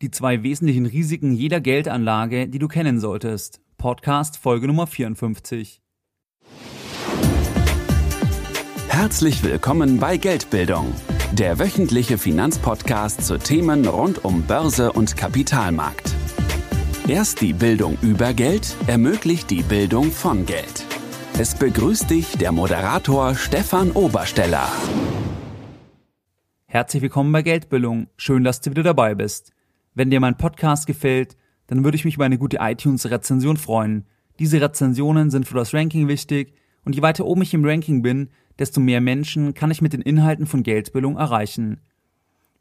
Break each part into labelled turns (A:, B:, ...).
A: Die zwei wesentlichen Risiken jeder Geldanlage, die du kennen solltest. Podcast Folge Nummer 54.
B: Herzlich willkommen bei Geldbildung, der wöchentliche Finanzpodcast zu Themen rund um Börse und Kapitalmarkt. Erst die Bildung über Geld ermöglicht die Bildung von Geld. Es begrüßt dich der Moderator Stefan Obersteller.
A: Herzlich willkommen bei Geldbildung. Schön, dass du wieder dabei bist. Wenn dir mein Podcast gefällt, dann würde ich mich über eine gute iTunes-Rezension freuen. Diese Rezensionen sind für das Ranking wichtig und je weiter oben ich im Ranking bin, desto mehr Menschen kann ich mit den Inhalten von Geldbildung erreichen.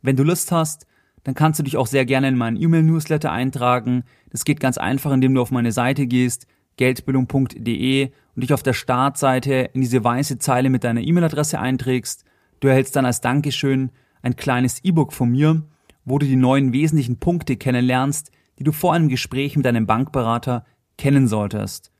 A: Wenn du Lust hast, dann kannst du dich auch sehr gerne in meinen E-Mail-Newsletter eintragen. Das geht ganz einfach, indem du auf meine Seite gehst, geldbildung.de und dich auf der Startseite in diese weiße Zeile mit deiner E-Mail-Adresse einträgst. Du erhältst dann als Dankeschön ein kleines E-Book von mir, wo du die neuen wesentlichen Punkte kennenlernst, die du vor einem Gespräch mit deinem Bankberater kennen solltest.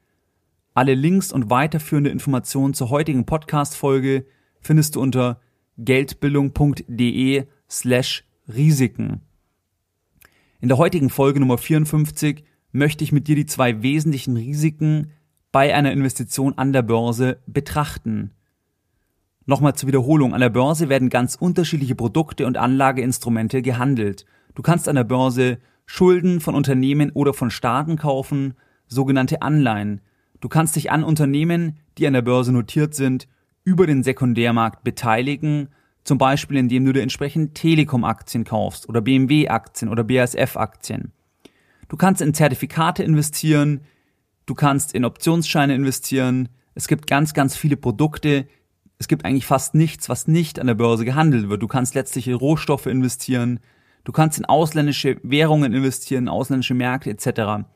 A: Alle Links und weiterführende Informationen zur heutigen Podcast-Folge findest du unter geldbildung.de slash Risiken. In der heutigen Folge Nummer 54 möchte ich mit dir die zwei wesentlichen Risiken bei einer Investition an der Börse betrachten. Nochmal zur Wiederholung, an der Börse werden ganz unterschiedliche Produkte und Anlageinstrumente gehandelt. Du kannst an der Börse Schulden von Unternehmen oder von Staaten kaufen, sogenannte Anleihen. Du kannst dich an Unternehmen, die an der Börse notiert sind, über den Sekundärmarkt beteiligen, zum Beispiel indem du dir entsprechend Telekom-Aktien kaufst oder BMW-Aktien oder BASF-Aktien. Du kannst in Zertifikate investieren, du kannst in Optionsscheine investieren. Es gibt ganz, ganz viele Produkte, es gibt eigentlich fast nichts, was nicht an der Börse gehandelt wird. Du kannst letztlich in Rohstoffe investieren, du kannst in ausländische Währungen investieren, in ausländische Märkte etc.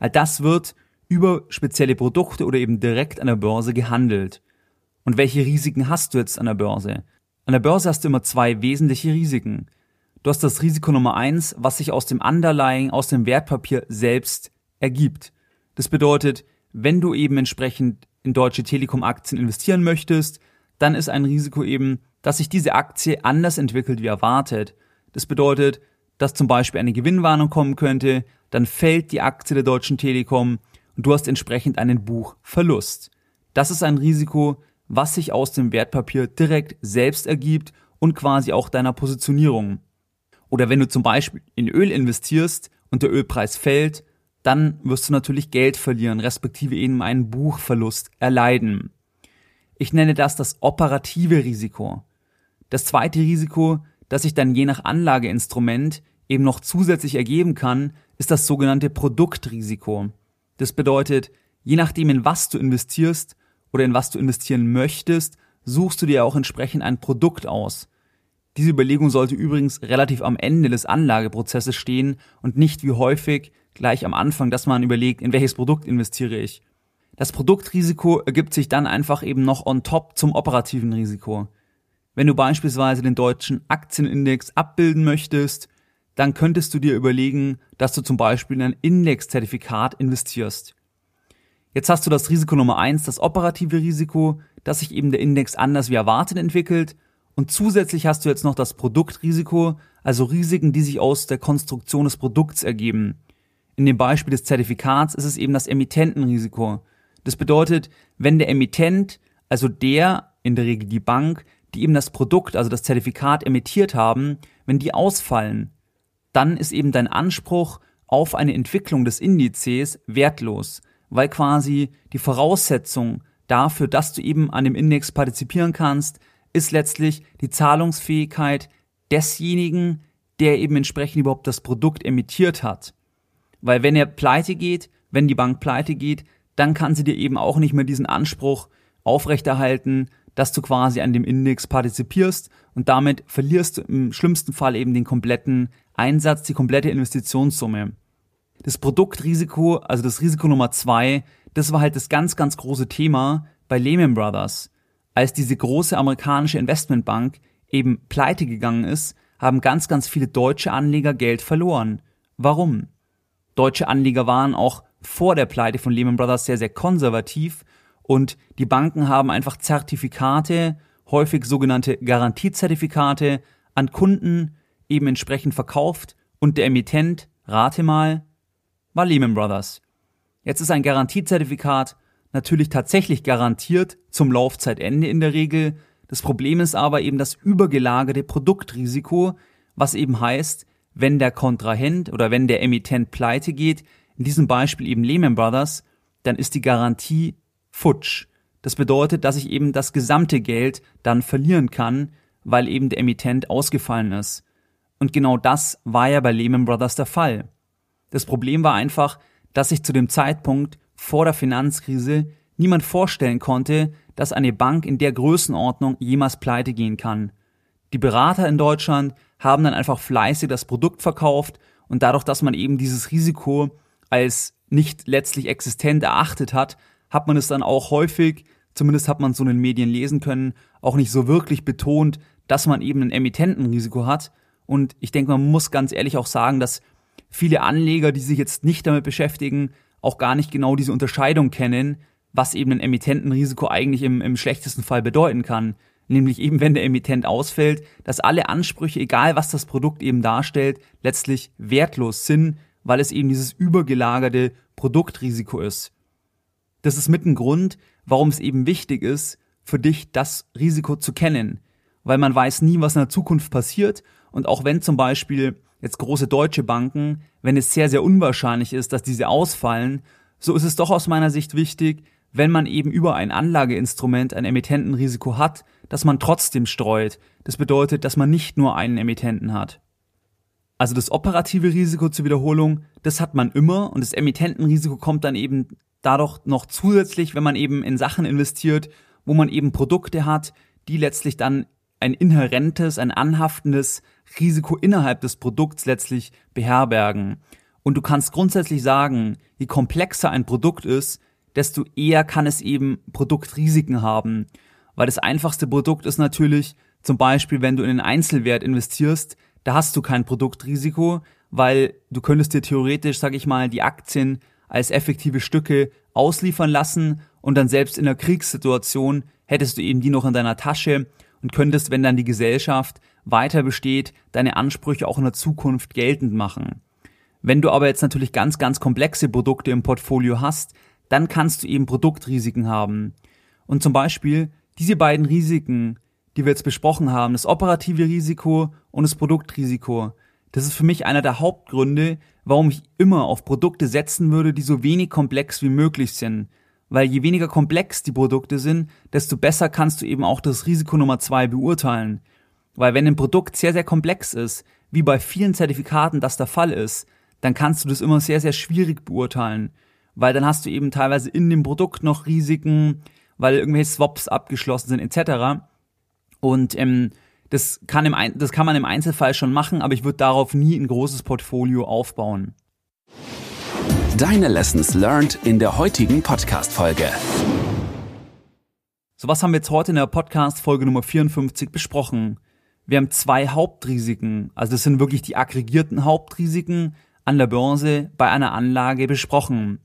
A: All das wird über spezielle Produkte oder eben direkt an der Börse gehandelt. Und welche Risiken hast du jetzt an der Börse? An der Börse hast du immer zwei wesentliche Risiken. Du hast das Risiko Nummer eins, was sich aus dem Underlying, aus dem Wertpapier selbst ergibt. Das bedeutet, wenn du eben entsprechend in Deutsche Telekom Aktien investieren möchtest, dann ist ein Risiko eben, dass sich diese Aktie anders entwickelt wie erwartet. Das bedeutet, dass zum Beispiel eine Gewinnwarnung kommen könnte, dann fällt die Aktie der Deutschen Telekom und du hast entsprechend einen Buchverlust. Das ist ein Risiko, was sich aus dem Wertpapier direkt selbst ergibt und quasi auch deiner Positionierung. Oder wenn du zum Beispiel in Öl investierst und der Ölpreis fällt, dann wirst du natürlich Geld verlieren, respektive eben einen Buchverlust erleiden. Ich nenne das das operative Risiko. Das zweite Risiko, das sich dann je nach Anlageinstrument eben noch zusätzlich ergeben kann, ist das sogenannte Produktrisiko. Das bedeutet, je nachdem in was du investierst oder in was du investieren möchtest, suchst du dir auch entsprechend ein Produkt aus. Diese Überlegung sollte übrigens relativ am Ende des Anlageprozesses stehen und nicht wie häufig gleich am Anfang, dass man überlegt, in welches Produkt investiere ich. Das Produktrisiko ergibt sich dann einfach eben noch on top zum operativen Risiko. Wenn du beispielsweise den deutschen Aktienindex abbilden möchtest, dann könntest du dir überlegen, dass du zum Beispiel in ein Indexzertifikat investierst. Jetzt hast du das Risiko Nummer eins, das operative Risiko, dass sich eben der Index anders wie erwartet entwickelt und zusätzlich hast du jetzt noch das Produktrisiko, also Risiken, die sich aus der Konstruktion des Produkts ergeben. In dem Beispiel des Zertifikats ist es eben das Emittentenrisiko. Das bedeutet, wenn der Emittent, also der, in der Regel die Bank, die eben das Produkt, also das Zertifikat emittiert haben, wenn die ausfallen, dann ist eben dein Anspruch auf eine Entwicklung des Indizes wertlos, weil quasi die Voraussetzung dafür, dass du eben an dem Index partizipieren kannst, ist letztlich die Zahlungsfähigkeit desjenigen, der eben entsprechend überhaupt das Produkt emittiert hat. Weil wenn er pleite geht, wenn die Bank pleite geht, dann kann sie dir eben auch nicht mehr diesen Anspruch aufrechterhalten, dass du quasi an dem Index partizipierst und damit verlierst du im schlimmsten Fall eben den kompletten Einsatz, die komplette Investitionssumme. Das Produktrisiko, also das Risiko Nummer zwei, das war halt das ganz, ganz große Thema bei Lehman Brothers. Als diese große amerikanische Investmentbank eben pleite gegangen ist, haben ganz, ganz viele deutsche Anleger Geld verloren. Warum? Deutsche Anleger waren auch vor der Pleite von Lehman Brothers sehr, sehr konservativ und die Banken haben einfach Zertifikate, häufig sogenannte Garantiezertifikate, an Kunden eben entsprechend verkauft Und der Emittent, rate mal, war Lehman Brothers. Jetzt ist ein Garantiezertifikat natürlich tatsächlich garantiert zum Laufzeitende in der Regel. Das Problem ist aber eben das übergelagerte Produktrisiko, was eben heißt, wenn der Kontrahent oder wenn der Emittent pleite geht, in diesem Beispiel eben Lehman Brothers, dann ist die Garantie futsch. Das bedeutet, dass ich eben das gesamte Geld dann verlieren kann, weil eben der Emittent ausgefallen ist. Und genau das war ja bei Lehman Brothers der Fall. Das Problem war einfach, dass sich zu dem Zeitpunkt vor der Finanzkrise niemand vorstellen konnte, dass eine Bank in der Größenordnung jemals pleite gehen kann. Die Berater in Deutschland haben dann einfach fleißig das Produkt verkauft und dadurch, dass man eben dieses Risiko als nicht letztlich existent erachtet hat, hat man es dann auch häufig, zumindest hat man so in den Medien lesen können, auch nicht so wirklich betont, dass man eben ein Emittentenrisiko hat. Und ich denke, man muss ganz ehrlich auch sagen, dass viele Anleger, die sich jetzt nicht damit beschäftigen, auch gar nicht genau diese Unterscheidung kennen, was eben ein Emittentenrisiko eigentlich im, im schlechtesten Fall bedeuten kann. Nämlich eben, wenn der Emittent ausfällt, dass alle Ansprüche, egal was das Produkt eben darstellt, letztlich wertlos sind, weil es eben dieses übergelagerte Produktrisiko ist. Das ist mit ein Grund, warum es eben wichtig ist, für dich das Risiko zu kennen. Weil man weiß nie, was in der Zukunft passiert. Und auch wenn zum Beispiel jetzt große deutsche Banken, wenn es sehr, sehr unwahrscheinlich ist, dass diese ausfallen, so ist es doch aus meiner Sicht wichtig, wenn man eben über ein Anlageinstrument ein Emittentenrisiko hat, dass man trotzdem streut. Das bedeutet, dass man nicht nur einen Emittenten hat. Also das operative Risiko zur Wiederholung, das hat man immer und das Emittentenrisiko kommt dann eben dadurch noch zusätzlich, wenn man eben in Sachen investiert, wo man eben Produkte hat, die letztlich dann ein inhärentes, ein anhaftendes Risiko innerhalb des Produkts letztlich beherbergen. Und du kannst grundsätzlich sagen, je komplexer ein Produkt ist, desto eher kann es eben Produktrisiken haben. Weil das einfachste Produkt ist natürlich zum Beispiel, wenn du in einen Einzelwert investierst, da hast du kein Produktrisiko, weil du könntest dir theoretisch, sag ich mal, die Aktien als effektive Stücke ausliefern lassen und dann selbst in einer Kriegssituation hättest du eben die noch in deiner Tasche und könntest, wenn dann die Gesellschaft weiter besteht, deine Ansprüche auch in der Zukunft geltend machen. Wenn du aber jetzt natürlich ganz, ganz komplexe Produkte im Portfolio hast, dann kannst du eben Produktrisiken haben. Und zum Beispiel diese beiden Risiken, die wir jetzt besprochen haben, das operative Risiko und das Produktrisiko, das ist für mich einer der Hauptgründe, warum ich immer auf Produkte setzen würde, die so wenig komplex wie möglich sind. Weil je weniger komplex die Produkte sind, desto besser kannst du eben auch das Risiko Nummer zwei beurteilen. Weil wenn ein Produkt sehr, sehr komplex ist, wie bei vielen Zertifikaten das der Fall ist, dann kannst du das immer sehr, sehr schwierig beurteilen weil dann hast du eben teilweise in dem Produkt noch Risiken, weil irgendwelche Swaps abgeschlossen sind etc. Und ähm, das kann, im, das kann man im Einzelfall schon machen, aber ich würde darauf nie ein großes Portfolio aufbauen.
B: Deine Lessons learned in der heutigen Podcast-Folge.
A: So, was haben wir jetzt heute in der Podcast-Folge Nummer 54 besprochen? Wir haben zwei Hauptrisiken, also das sind wirklich die aggregierten Hauptrisiken an der Börse bei einer Anlage besprochen.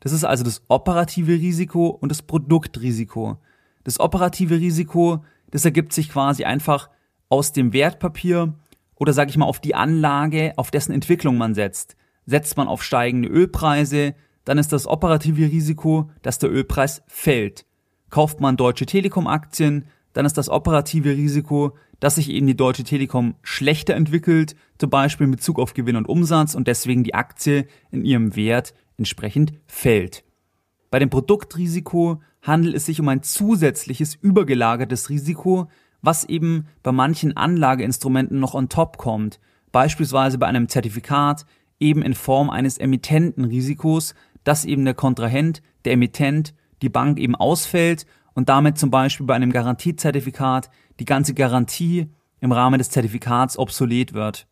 A: Das ist also das operative Risiko und das Produktrisiko. Das operative Risiko, das ergibt sich quasi einfach aus dem Wertpapier oder sage ich mal auf die Anlage, auf dessen Entwicklung man setzt. Setzt man auf steigende Ölpreise, dann ist das operative Risiko, dass der Ölpreis fällt. Kauft man Deutsche Telekom Aktien, dann ist das operative Risiko, dass sich eben die Deutsche Telekom schlechter entwickelt, zum Beispiel in Bezug auf Gewinn und Umsatz und deswegen die Aktie in ihrem Wert entsprechend fällt. Bei dem Produktrisiko handelt es sich um ein zusätzliches übergelagertes Risiko, was eben bei manchen Anlageinstrumenten noch on top kommt, beispielsweise bei einem Zertifikat eben in Form eines Emittentenrisikos, dass eben der Kontrahent, der Emittent, die Bank eben ausfällt und damit zum Beispiel bei einem Garantiezertifikat die ganze Garantie im Rahmen des Zertifikats obsolet wird.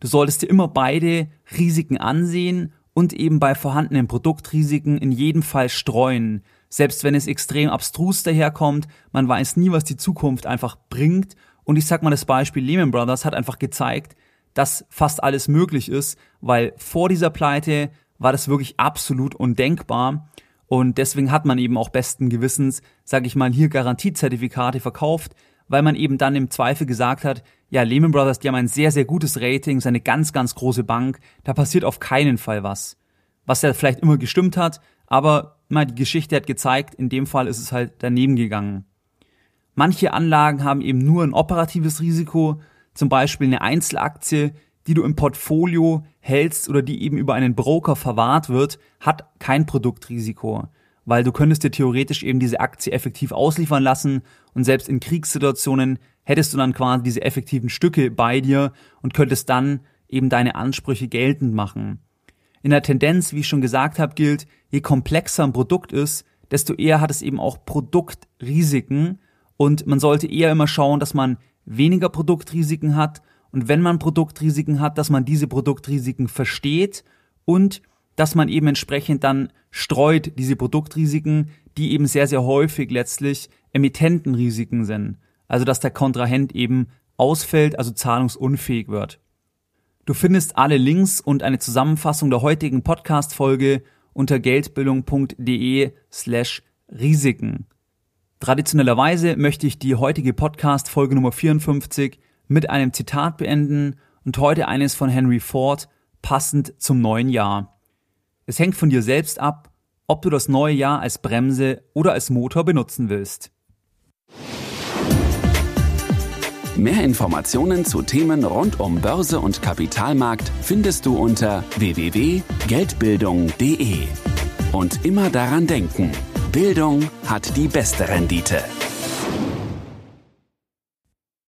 A: Du solltest dir immer beide Risiken ansehen und eben bei vorhandenen Produktrisiken in jedem Fall streuen. Selbst wenn es extrem abstrus daherkommt, man weiß nie, was die Zukunft einfach bringt. Und ich sag mal, das Beispiel Lehman Brothers hat einfach gezeigt, dass fast alles möglich ist, weil vor dieser Pleite war das wirklich absolut undenkbar. Und deswegen hat man eben auch besten Gewissens, sag ich mal, hier Garantiezertifikate verkauft, weil man eben dann im Zweifel gesagt hat, ja, Lehman Brothers, die haben ein sehr, sehr gutes Rating, ist eine ganz, ganz große Bank, da passiert auf keinen Fall was. Was ja vielleicht immer gestimmt hat, aber mal die Geschichte hat gezeigt, in dem Fall ist es halt daneben gegangen. Manche Anlagen haben eben nur ein operatives Risiko, zum Beispiel eine Einzelaktie, die du im Portfolio hältst oder die eben über einen Broker verwahrt wird, hat kein Produktrisiko, weil du könntest dir theoretisch eben diese Aktie effektiv ausliefern lassen und selbst in Kriegssituationen hättest du dann quasi diese effektiven Stücke bei dir und könntest dann eben deine Ansprüche geltend machen. In der Tendenz, wie ich schon gesagt habe, gilt, je komplexer ein Produkt ist, desto eher hat es eben auch Produktrisiken und man sollte eher immer schauen, dass man weniger Produktrisiken hat und wenn man Produktrisiken hat, dass man diese Produktrisiken versteht und dass man eben entsprechend dann streut diese Produktrisiken, die eben sehr, sehr häufig letztlich Emittentenrisiken sind. Also dass der Kontrahent eben ausfällt, also zahlungsunfähig wird. Du findest alle Links und eine Zusammenfassung der heutigen Podcast-Folge unter geldbildung.de slash Risiken. Traditionellerweise möchte ich die heutige Podcast-Folge Nummer 54 mit einem Zitat beenden und heute eines von Henry Ford, passend zum neuen Jahr. Es hängt von dir selbst ab, ob du das neue Jahr als Bremse oder als Motor benutzen willst.
B: Mehr Informationen zu Themen rund um Börse und Kapitalmarkt findest du unter www.geldbildung.de. Und immer daran denken, Bildung hat die beste Rendite.